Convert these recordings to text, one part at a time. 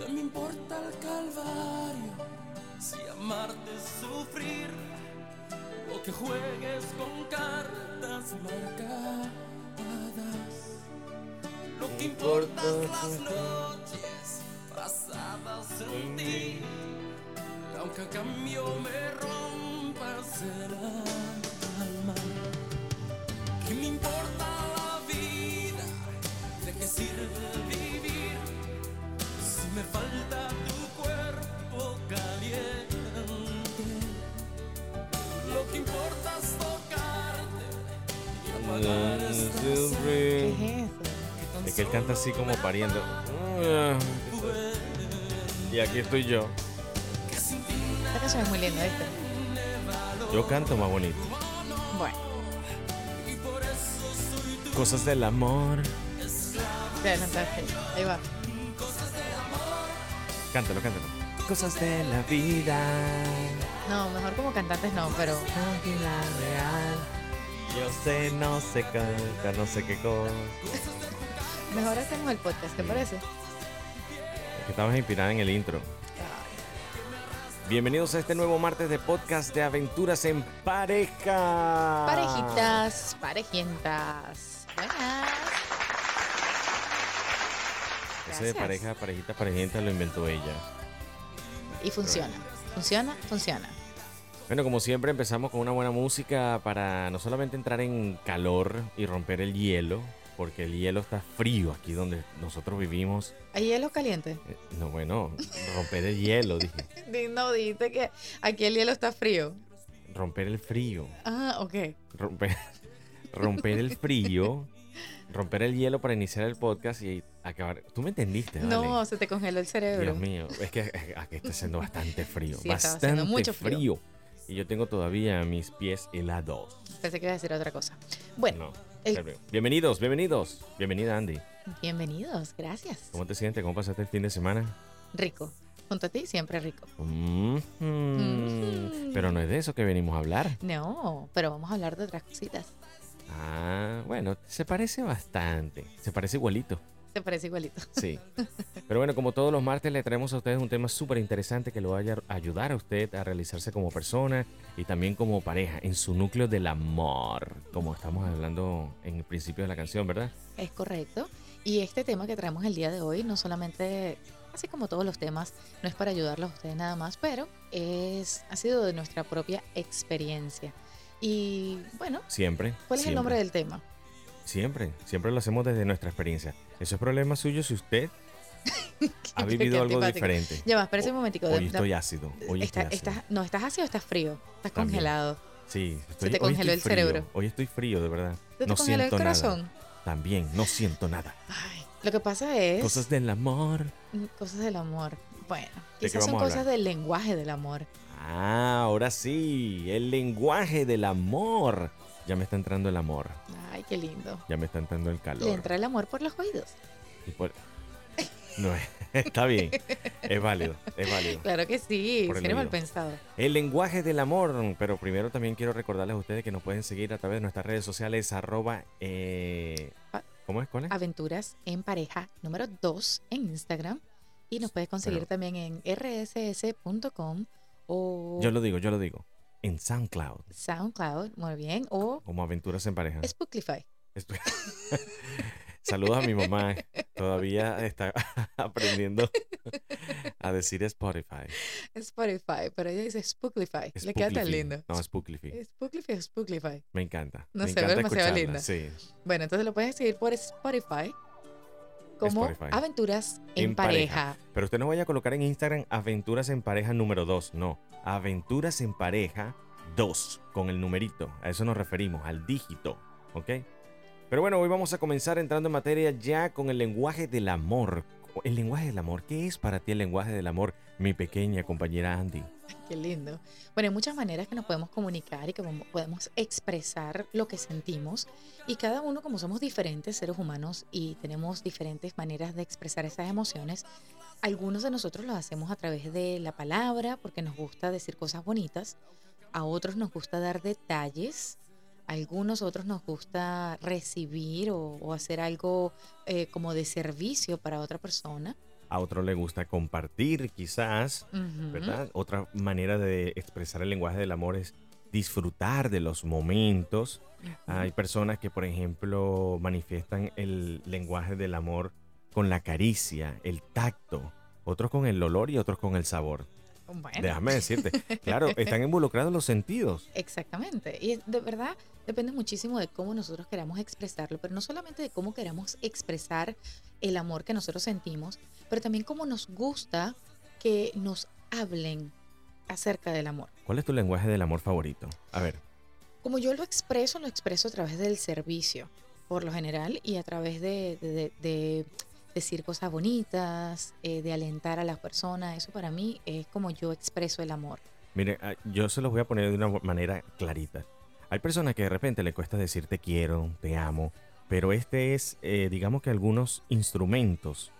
¿Qué me importa el calvario? Si amarte es sufrir o que juegues con cartas marcadas. Lo que importa es las noches pasadas en ti. Aunque a cambio me rompas el alma. ¿Qué me importa la vida? ¿De qué sirve me falta tu cuerpo caliente. Lo que importa es tocarte y apagar ¿Qué es Siempre. eso? Es que él canta así como pariendo. Y aquí estoy yo. Esta canción es muy linda, ¿viste? Yo canto más bonito. Bueno, Cosas del amor. te adelantaste. Ahí va. Cántalo, cántalo. Cosas de la vida. No, mejor como cantantes no, pero Águila real. Yo sé, no sé qué, no sé qué cosa. mejor hacemos el podcast, ¿te parece? Que estabas inspirada en el intro. Bienvenidos a este nuevo martes de podcast de aventuras en pareja. Parejitas, parejientas. Buenas. Ese de Gracias. pareja, parejita, parejita lo inventó ella. Y funciona. Funciona, funciona. Bueno, como siempre empezamos con una buena música para no solamente entrar en calor y romper el hielo, porque el hielo está frío aquí donde nosotros vivimos. ¿Hay hielo caliente? Eh, No, bueno, romper el hielo, dije. Di- No, dijiste que aquí el hielo está frío. Romper el frío. Ah, ok. Romper, romper el frío. Romper el hielo para iniciar el podcast y acabar. ¿Tú me entendiste? No, Vale? se te congeló el cerebro. Dios mío, es que aquí está haciendo bastante frío. Sí, bastante mucho frío. frío. Y yo tengo todavía mis pies helados. Pensé que iba a decir otra cosa. Bueno, No, el- Bienvenidos, bienvenidos. Bienvenida, Andy. bienvenidos, gracias. ¿Cómo te sientes? ¿Cómo pasaste el fin de semana? Rico. Junto a ti siempre rico. Mhm. Mm. Pero no es de eso que venimos a hablar. No, pero vamos a hablar de otras cositas. Ah, bueno, se parece bastante. Se parece igualito. Se parece igualito. Sí. Pero bueno, como todos los martes, le traemos a ustedes un tema súper interesante que lo vaya a ayudar a usted a realizarse como persona y también como pareja en su núcleo del amor, como estamos hablando en el principio de la canción, ¿verdad? Es correcto. Y este tema que traemos el día de hoy, no solamente, así como todos los temas, no es para ayudarlos a ustedes nada más, pero es, ha sido de nuestra propia experiencia. Y bueno, Siempre. ¿cuál es el nombre del tema? Siempre, siempre lo hacemos desde nuestra experiencia. Eso es problema suyo si usted ha vivido algo antipático. diferente. Ya va, espérate un momentico. Hoy Da- estoy ácido. Hoy está- estoy ácido. estás- no, ¿estás así o estás frío? Estás También. congelado. Sí, estoy, te hoy congeló el frío. cerebro. Hoy estoy frío, de verdad. ¿Se te no congeló el corazón? nada. También, no siento nada. Ay, lo que pasa es Cosas del amor. mm, cosas del amor. Bueno, quizás son cosas del lenguaje del amor. Ah, ahora sí, el lenguaje del amor. Ya me está entrando el amor. Ay, qué lindo. Ya me está entrando el calor. Le entra el amor por los oídos. Y por- No, está bien. Es válido, es válido. Claro que sí, sería mal pensado. El lenguaje del amor. Pero primero también quiero recordarles a ustedes que nos pueden seguir a través de nuestras redes sociales. Arroba. eh, Ah. ¿Cómo es? ¿Cuál es? Aventuras en pareja número 2 en Instagram. Y nos puedes conseguir Pero- también en rss.com o Yo lo digo, yo lo digo. En SoundCloud. SoundCloud, muy bien, o Como aventuras en pareja. Spookify. Saludos a mi mamá. Todavía está aprendiendo a decir Spotify. Spotify, pero ella dice Spookify. Le queda tan lindo. No, Spookify. Spookify o Spookify. Me encanta. No me sé, encanta demasiado escucharla, linda. Sí. Bueno, entonces lo puedes seguir por Spotify como Spotify. Aventuras en, En pareja. pareja. Pero usted no vaya a colocar en Instagram Aventuras en Pareja número 2. No. Aventuras en Pareja 2. Con el numerito. A eso nos referimos, al dígito. ¿Ok? Pero bueno, hoy vamos a comenzar entrando en materia ya con el lenguaje del amor. El lenguaje del amor. ¿Qué es para ti el lenguaje del amor, mi pequeña compañera Andy? Qué lindo. Bueno, hay muchas maneras que nos podemos comunicar y que podemos- expresar lo que sentimos. Y cada uno, como somos diferentes seres humanos y tenemos diferentes maneras de expresar esas emociones, algunos de nosotros lo hacemos a través de la palabra, porque nos gusta decir cosas bonitas. A otros nos gusta dar detalles. A algunos otros nos gusta recibir o, o hacer algo eh, como de servicio para otra persona. A otro le gusta compartir quizás. ¿verdad? Otra manera de expresar el lenguaje del amor es disfrutar de los momentos. Hay personas que, por ejemplo, manifiestan el lenguaje del amor con la caricia, el tacto, otros con el olor y otros con el sabor. Bueno. Déjame decirte, claro, están involucrados los sentidos. Exactamente. Y de verdad depende muchísimo de cómo nosotros queramos expresarlo, pero no solamente de cómo queramos expresar el amor que nosotros sentimos, pero también cómo nos gusta que nos hablen acerca del amor. ¿Cuál es tu lenguaje del amor favorito? A ver, Como yo lo expreso, lo expreso a través del servicio, por lo general, y a través de, de- de- de decir cosas bonitas, eh, de alentar a las personas. Eso para mí es como yo expreso el amor. mire, ah, yo se los voy a poner de una manera clarita. Hay personas que de repente le cuesta decir te quiero, te amo, pero este es, eh, digamos que algunos instrumentos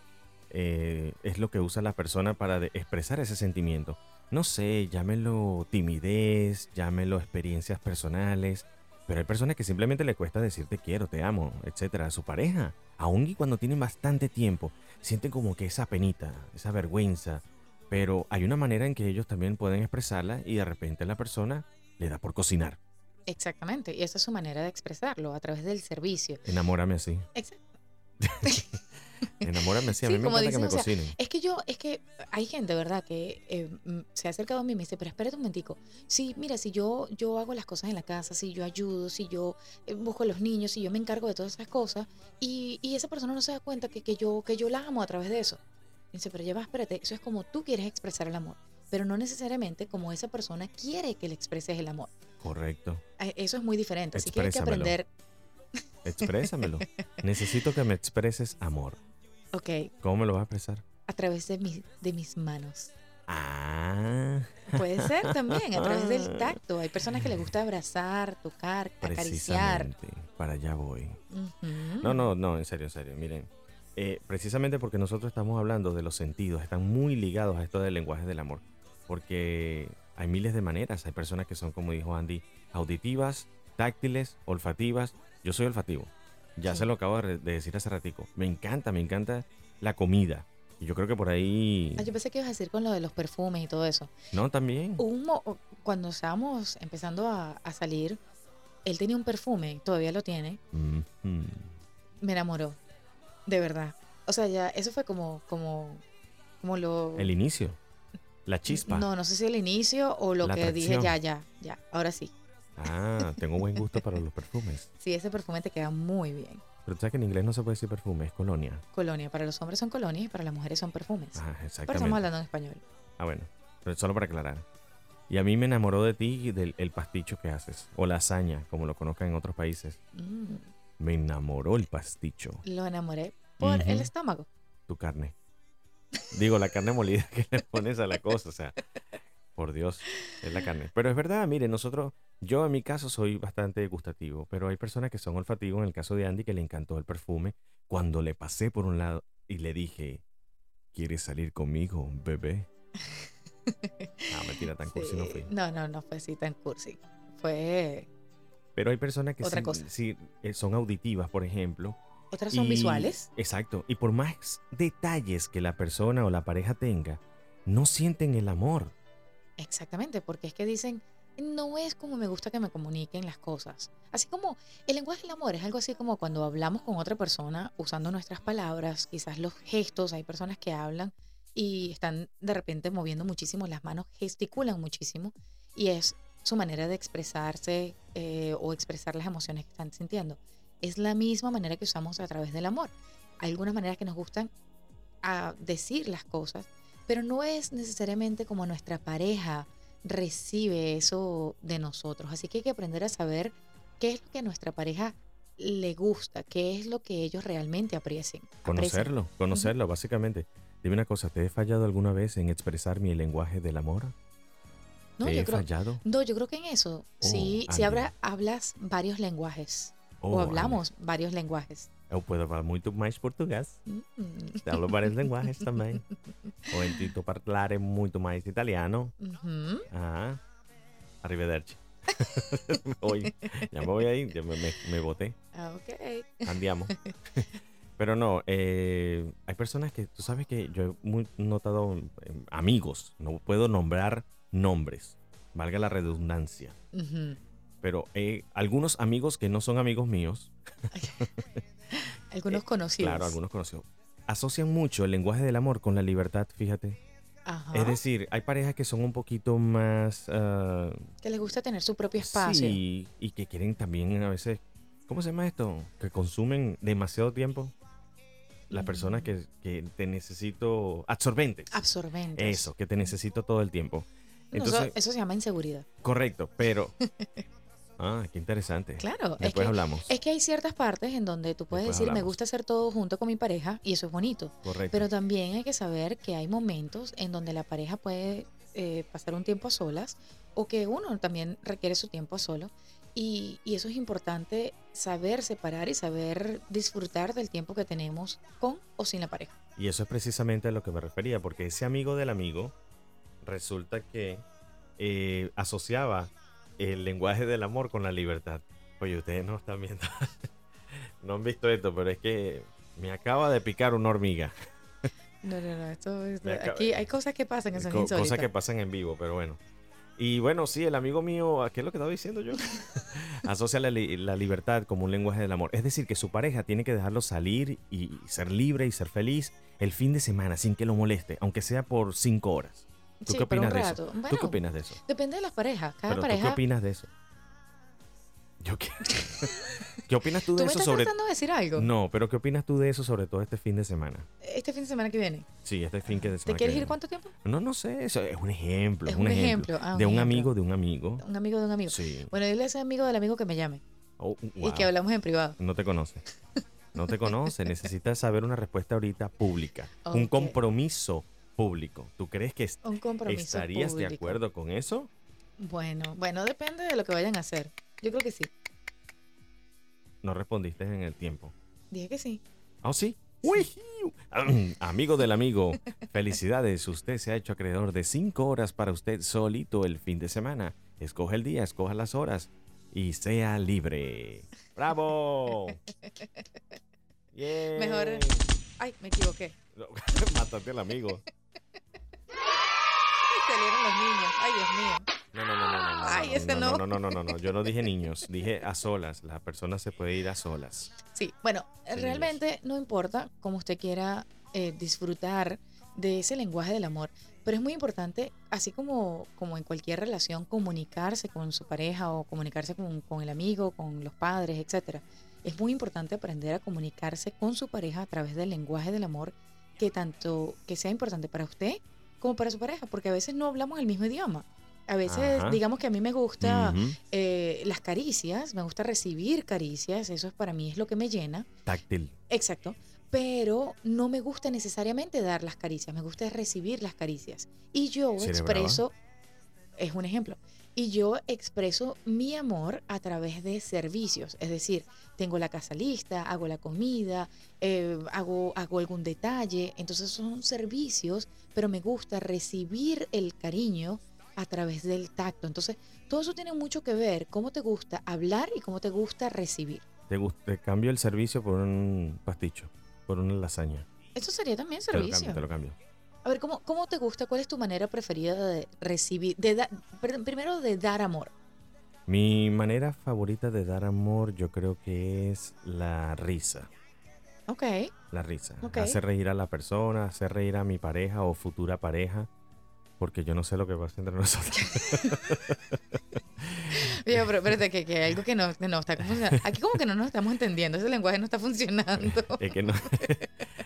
eh, es lo que usa la persona para expresar ese sentimiento. No sé, llámelo timidez, llámelo experiencias personales, pero hay personas que simplemente le cuesta decir te quiero, te amo, etcétera, a su pareja. Aún y cuando tienen bastante tiempo, sienten como que esa penita, esa vergüenza, pero hay una manera en que ellos también pueden expresarla y de repente la persona le da por cocinar. Exactamente, y esa es su manera de expresarlo, a través del servicio. Enamórame así. Exacto. Enamórame así. A mí Sí, me encanta que me dicen, o sea, cocinen. Es que yo, es que hay gente, ¿verdad? Que eh, mm, se ha acercado a mí y me dice, pero espérate un momentico. Sí, mira, si yo, yo hago las cosas en la casa, si yo ayudo, si yo eh, busco a los niños, si yo me encargo de todas esas cosas, y, y esa persona no se da cuenta que, que yo, que yo la amo a través de eso. Y dice, pero ya va, espérate, eso es como tú quieres expresar el amor, pero no necesariamente como esa persona quiere que le expreses el amor. Correcto. Eh, Eso es muy diferente, así que hay que aprender, Exprésamelo. Necesito que me expreses amor. ok, ¿Cómo me lo vas a expresar? a través de, mi- de mis manos. Ah, Puede ser también, a través del tacto. Hay personas que les gusta abrazar, tocar, acariciar. Para allá voy. No, no, no, en serio, en serio. Miren, eh, precisamente porque nosotros estamos hablando de los sentidos, están muy ligados a esto del lenguaje del amor. Porque hay miles de maneras. Hay personas que son, como dijo Andy, auditivas, táctiles, olfativas. Yo soy olfativo. Ya Sí. se lo acabo de decir hace ratico. Me encanta, me encanta la comida. Y yo creo que por ahí... Ah, yo pensé que ibas a decir con lo de los perfumes y todo eso. No, también. Un mo- cuando estábamos empezando a, a salir, él tenía un perfume, todavía lo tiene, me enamoró. De verdad. O sea, ya, eso fue como, como, como lo... El inicio. La chispa. No, no sé si el inicio o lo La que dije, ya, ya, ya, ahora sí. Ah, tengo buen gusto para los perfumes. Sí, ese perfume te queda muy bien. Pero tú sabes que en inglés no se puede decir perfume, es colonia. Colonia, para los hombres son colonias y para las mujeres son perfumes. Ah, Pero exactamente. estamos hablando en español. Ah, bueno, pero solo para aclarar. Y a mí me enamoró de ti y del el pasticho que haces, o lasaña, como lo conozcan en otros países. Mm, Me enamoró el pasticho, lo enamoré por el estómago. tu carne. Digo, la carne molida que le pones a la cosa, o sea, por Dios, es la carne. Pero es verdad, mire, nosotros, yo en mi caso soy bastante gustativo, pero hay personas que son olfativos, en el caso de Andy, que le encantó el perfume, cuando le pasé por un lado y le dije, ¿quieres salir conmigo, bebé? Ah, mentira, tan cursi no fui. No, no, no fue así tan cursi. Fue. Pero hay personas que Otra sí, cosa. sí, eh, son auditivas, por ejemplo. Otras son y- visuales. Exacto. Y por más detalles que la persona o la pareja tenga, no sienten el amor. Exactamente, porque es que dicen, no es como me gusta que me comuniquen las cosas. Así como el lenguaje del amor es algo así como cuando hablamos con otra persona usando nuestras palabras, quizás los gestos, hay personas que hablan y están de repente moviendo muchísimo las manos, gesticulan muchísimo y es su manera de expresarse eh, o expresar las emociones que están sintiendo. Es la misma manera que usamos a través del amor. Hay algunas maneras que nos gustan a decir las cosas, pero no es necesariamente como nuestra pareja recibe eso de nosotros. Así que hay que aprender a saber qué es lo que a nuestra pareja le gusta, qué es lo que ellos realmente aprecian. Conocerlo, conocerlo, básicamente. Dime una cosa, ¿te he fallado alguna vez en expresar mi lenguaje del amor? No, ¿Te yo he creo, fallado? no, yo creo que en eso, Oh, sí habla- hablas varios lenguajes Oh, o hablamos varios lenguajes. Eu puedo falar muito mais português. Mm. Falo várias linguagens também. Ou intento parlare muito mais italiano. Ujú. Ah, arrivederci. me voy. Ya me voy ahí, ya me, me, me boté. Ah, ok. Andiamo. Pero no, eh, hay personas que, tú sabes que yo he notado eh, amigos, no puedo nombrar nombres, valga la redundancia, Ujú. Pero eh, algunos amigos que no son amigos míos, Algunos conocidos. Eh, claro, algunos conocidos, asocian mucho el lenguaje del amor con la libertad, fíjate. Ajá. Es decir, hay parejas que son un poquito más... ah, que les gusta tener su propio espacio. Sí, y que quieren también a veces, ¿cómo se llama esto? Que consumen demasiado tiempo. Las Mm. personas que, que te necesito, absorbentes. Absorbentes. Eso, que te necesito todo el tiempo. No, eso- Entonces, eso, se llama inseguridad. correcto, pero... Ah, qué interesante. Claro. es Después que, hablamos. es que hay ciertas partes en donde tú puedes Después decir, me gusta hacer todo junto con mi pareja y eso es bonito. Correcto. Pero también hay que saber que hay momentos en donde la pareja puede eh, pasar un tiempo a solas o que uno también requiere su tiempo a solo. Y, y eso es importante saber separar y saber disfrutar del tiempo que tenemos con o sin la pareja. Y eso es precisamente a lo que me refería, porque ese amigo del amigo resulta que eh, asociaba el lenguaje del amor con la libertad. Oye, ustedes no están viendo, no han visto esto, pero es que me acaba de picar una hormiga. No, no, no. Esto, aquí hay cosas que pasan que son Co- insólitas. cosas que pasan en vivo, pero bueno. Y bueno, sí, el amigo mío, ¿qué es lo que estaba diciendo yo? Asocia la, li- la libertad como un lenguaje del amor. Es decir, que su pareja tiene que dejarlo salir y ser libre y ser feliz el fin de semana sin que lo moleste, aunque sea por cinco horas. ¿Tú Sí, qué opinas de eso? ¿Tú qué opinas de eso? Depende de las parejas. Cada Pero ¿tú qué pareja. opinas de eso? Yo qué... ¿Qué opinas tú ¿Tú de me eso estás sobre... tratando de decir algo? No, pero ¿qué opinas tú de eso sobre todo este fin de semana? Este fin de semana que viene. Sí, este fin que de ¿Te semana. quieres que ir viene. cuánto tiempo? No, no sé, eso es un ejemplo. Es un un ejemplo. ejemplo, ah, un de un ejemplo. amigo, de un amigo. Un amigo de un amigo. Sí. Bueno, dile a ese amigo del amigo que me llame Oh, y que hablamos en privado. No te conoce. No te conoce. Necesitas saber una respuesta ahorita pública. Un compromiso público. ¿Tú crees que est- estarías de acuerdo con eso? Bueno, bueno, depende de lo que vayan a hacer. Yo creo que sí. No respondiste en el tiempo. Dije que sí. ¿Ah, sí? Uy, Ahem, Amigo del amigo, felicidades. Usted se ha hecho acreedor de cinco horas para usted solito el fin de semana. Escoge el día, escoja las horas y sea libre. ¡Bravo! Yeah. Mejor- Ay, me equivoqué. Mataste al amigo. Los niños. Ay, Dios mío. No, no, no, no, no. no, Ay, no, ese no. no. No, no, no, no, no. Yo no dije niños, dije a solas. La persona se puede ir a solas. Sí, bueno, Señores. realmente no importa cómo usted quiera eh, disfrutar de ese lenguaje del amor, pero es muy importante, así como, como en cualquier relación, comunicarse con su pareja o comunicarse con, con el amigo, con los padres, etcétera. Es muy importante aprender a comunicarse con su pareja a través del lenguaje del amor, que tanto que sea importante para usted como para su pareja, porque a veces no hablamos el mismo idioma. A veces, Ajá. digamos que a mí me gusta Ujú. eh, las caricias, me gusta recibir caricias, eso es para mí es lo que me llena. Táctil. Exacto. Pero no me gusta necesariamente dar las caricias, me gusta recibir las caricias. Y yo ¿Sí eres expreso, es un ejemplo, y yo expreso mi amor a través de servicios. Es decir, tengo la casa lista, hago la comida, eh, hago, hago algún detalle. Entonces son servicios, pero me gusta recibir el cariño a través del tacto. Entonces, todo eso tiene mucho que ver, cómo te gusta hablar y cómo te gusta recibir. Te, cambio el servicio por un pasticho, por una lasaña. Eso sería también Te lo servicio. cambio, te lo cambio. A ver, ¿cómo, ¿cómo te gusta? ¿Cuál es tu manera preferida de recibir? De da- primero, de dar amor. Mi manera favorita de dar amor yo creo que es la risa. Ok. La risa. Ok. Hacer reír a la persona, hacer reír a mi pareja o futura pareja. Porque yo no sé lo que pasa entre nosotros. Oye, pero espérate, que, que algo que no, que no está funcionando. Aquí como que no nos estamos entendiendo. Ese lenguaje no está funcionando. es que no,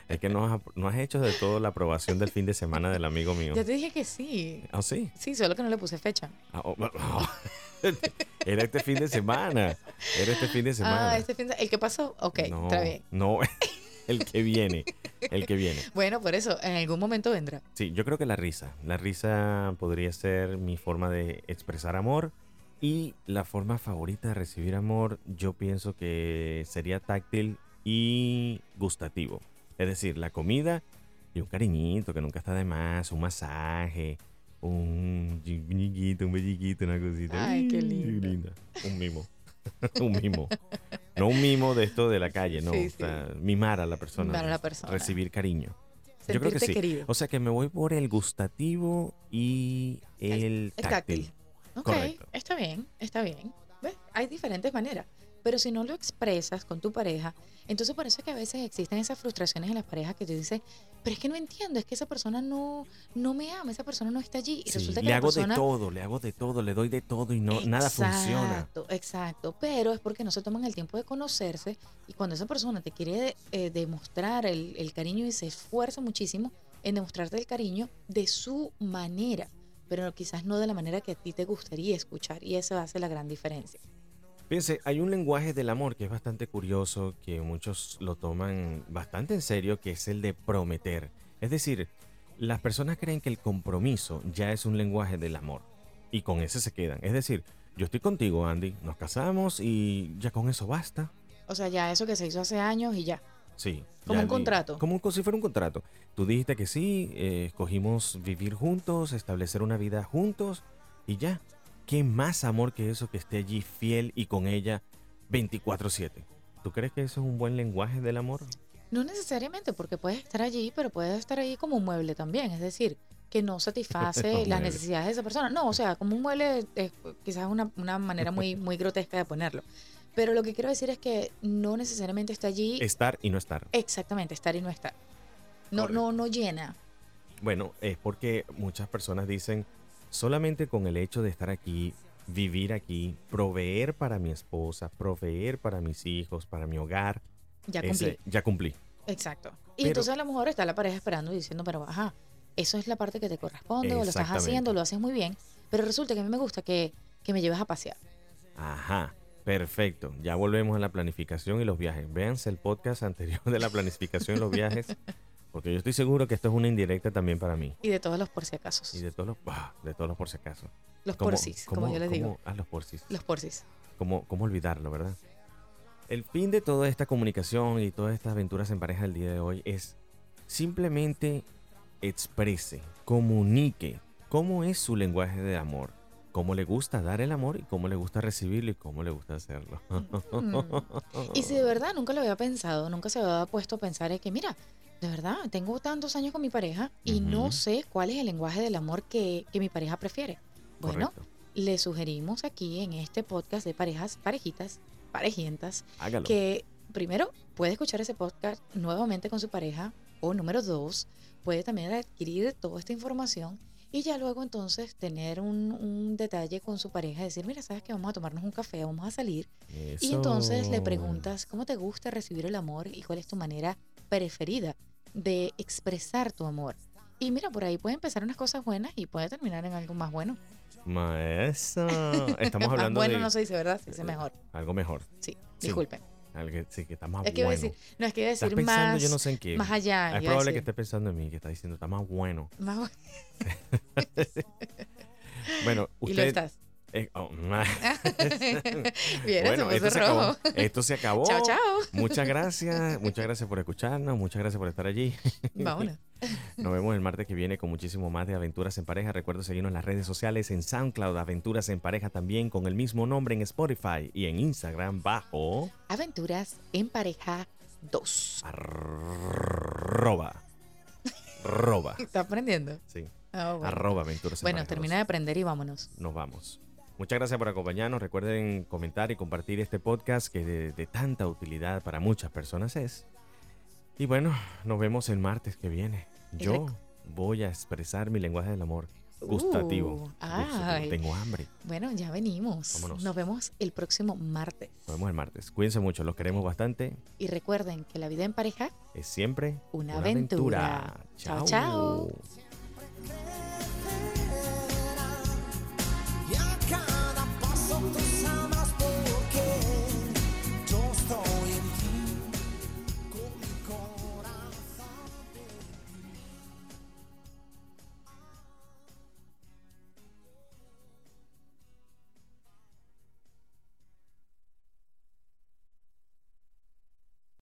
es que no has, no has hecho de todo la aprobación del fin de semana del amigo mío. Ya te dije que sí. ¿Ah, sí? Sí, solo que no le puse fecha. Ah, oh, oh. Era este fin de semana. Era este fin de semana. Ah, este fin de- ¿El que pasó? Ok, no, está bien. No, el que viene. El que viene. Bueno, por eso, en algún momento vendrá. Sí, yo creo que la risa. La risa podría ser mi forma de expresar amor. Y la forma favorita de recibir amor, yo pienso que sería táctil y gustativo. Es decir, la comida y un cariñito que nunca está de más, un masaje, un ñiquito, un belliquito, una cosita. Ay, qué lindo. linda. Un mimo. un mimo. No un mimo de esto de la calle, no. Sí, o sea, mimar a la persona. Mimar a la persona. Recibir cariño. Yo creo que sí. querido. O sea que me voy por el gustativo y el, El táctil. Ok, correcto. está bien, está bien. ¿Ves? Hay diferentes maneras. Pero si no lo expresas con tu pareja, entonces por eso es que a veces existen esas frustraciones en las parejas que tú dices, pero es que no entiendo, es que esa persona no, no me ama, esa persona no está allí. Y Sí, resulta que le la hago persona... de todo, le hago de todo, le doy de todo y no nada funciona. Exacto, exacto. Pero es porque no se toman el tiempo de conocerse y cuando esa persona te quiere eh, demostrar el, el cariño y se esfuerza muchísimo en demostrarte el cariño de su manera, pero quizás no de la manera que a ti te gustaría escuchar y eso hace la gran diferencia. Fíjense, hay un lenguaje del amor que es bastante curioso, que muchos lo toman bastante en serio, que es el de prometer. Es decir, las personas creen que el compromiso ya es un lenguaje del amor y con ese se quedan. Es decir, yo estoy contigo, Andy, nos casamos y ya con eso basta. O sea, ya eso que se hizo hace años y ya. Sí. Como un contrato. Como un- si fuera un contrato. Tú dijiste que sí, eh, escogimos vivir juntos, establecer una vida juntos y ya. ¿Qué más amor que eso que esté allí fiel y con ella 24/7? ¿Tú crees que eso es un buen lenguaje del amor? No necesariamente, porque puedes estar allí, pero puedes estar ahí como un mueble también. Es decir, que no satisface las necesidades de esa persona. No, o sea, como un mueble es quizás una, una manera muy, muy grotesca de ponerlo. Pero lo que quiero decir es que no necesariamente está allí Estar y no estar. exactamente, estar y no estar. No, Correcto. no, no llena. Bueno, es porque muchas personas dicen, solamente con el hecho de estar aquí, vivir aquí, proveer para mi esposa, proveer para mis hijos, para mi hogar, Ya ese- cumplí. ya cumplí. Exacto. Y Pero- entonces a lo mejor está la pareja esperando y diciendo, pero ajá, eso es la parte que te corresponde o lo estás haciendo, lo haces muy bien. Pero resulta que a mí me gusta que, que me lleves a pasear. Ajá, perfecto. Ya volvemos a la planificación y los viajes. Véanse el podcast anterior de la planificación y los viajes, porque yo estoy seguro que esto es una indirecta también para mí. Y de todos los por si acaso. Y de todos los, ah, de todos los por si acaso. Los ¿Cómo- porcis, como yo les digo. cómo- Ah, los porcis. Los porcis. ¿Cómo, ¿Cómo olvidarlo, verdad? El fin de toda esta comunicación y todas estas aventuras en pareja el día de hoy es simplemente exprese, comunique cómo es su lenguaje de amor, cómo le gusta dar el amor y cómo le gusta recibirlo y cómo le gusta hacerlo. Mm. Y si de verdad nunca lo había pensado, nunca se había puesto a pensar es que, mira, de verdad, tengo tantos años con mi pareja y no Ujú. sé cuál es el lenguaje del amor que, que mi pareja prefiere. Bueno, Correcto. le sugerimos aquí en este podcast de parejas, parejitas, parejientas, Hágalo. que primero puede escuchar ese podcast nuevamente con su pareja o número dos, puede también adquirir toda esta información y ya luego entonces tener un, un detalle con su pareja, decir, mira, sabes que vamos a tomarnos un café, vamos a salir y entonces le Eso. preguntas cómo te gusta recibir el amor y cuál es tu manera preferida de expresar tu amor. Y mira, por ahí puede empezar unas cosas buenas y puede terminar en algo más bueno. Ma- Eso. Estamos Más hablando bueno de no se dice, ¿verdad? Se dice mejor. algo mejor. Sí, Sí. disculpen. Algo que, sí, que está más Es que iba a bueno. decir, no es que iba a Estás decir pensando, más, yo no sé en qué. más allá. es probable que esté pensando en mí, que está diciendo, está más bueno. más bueno. Bueno, Y lo usted. estás. Eh, oh, Bien, bueno, se esto se acabó. rojo. Esto se acabó. Chao, chao. Muchas gracias, muchas gracias por escucharnos, muchas gracias por estar allí. Vámonos. Nos vemos el martes que viene con muchísimo más de Aventuras en Pareja. Recuerda seguirnos en las redes sociales, en SoundCloud, Aventuras en Pareja también, con el mismo nombre en Spotify y en Instagram bajo Aventuras en pareja 2. arroba. Arroba. ¿Estás aprendiendo? Sí, Ah, bueno. arroba Aventuras en Bueno, Pareja termina de aprender y vámonos. Nos vamos. Muchas gracias por acompañarnos. Recuerden comentar y compartir este podcast que de, de tanta utilidad para muchas personas es. Y bueno, nos vemos el martes que viene. Yo voy a expresar mi lenguaje del amor. Gustativo. Uh. Tengo hambre. Bueno, ya venimos. Vámonos. Nos vemos el próximo martes. Nos vemos el martes. Cuídense mucho, los queremos bastante. Y recuerden que la vida en pareja Es siempre Una aventura. Chao, chao. chao.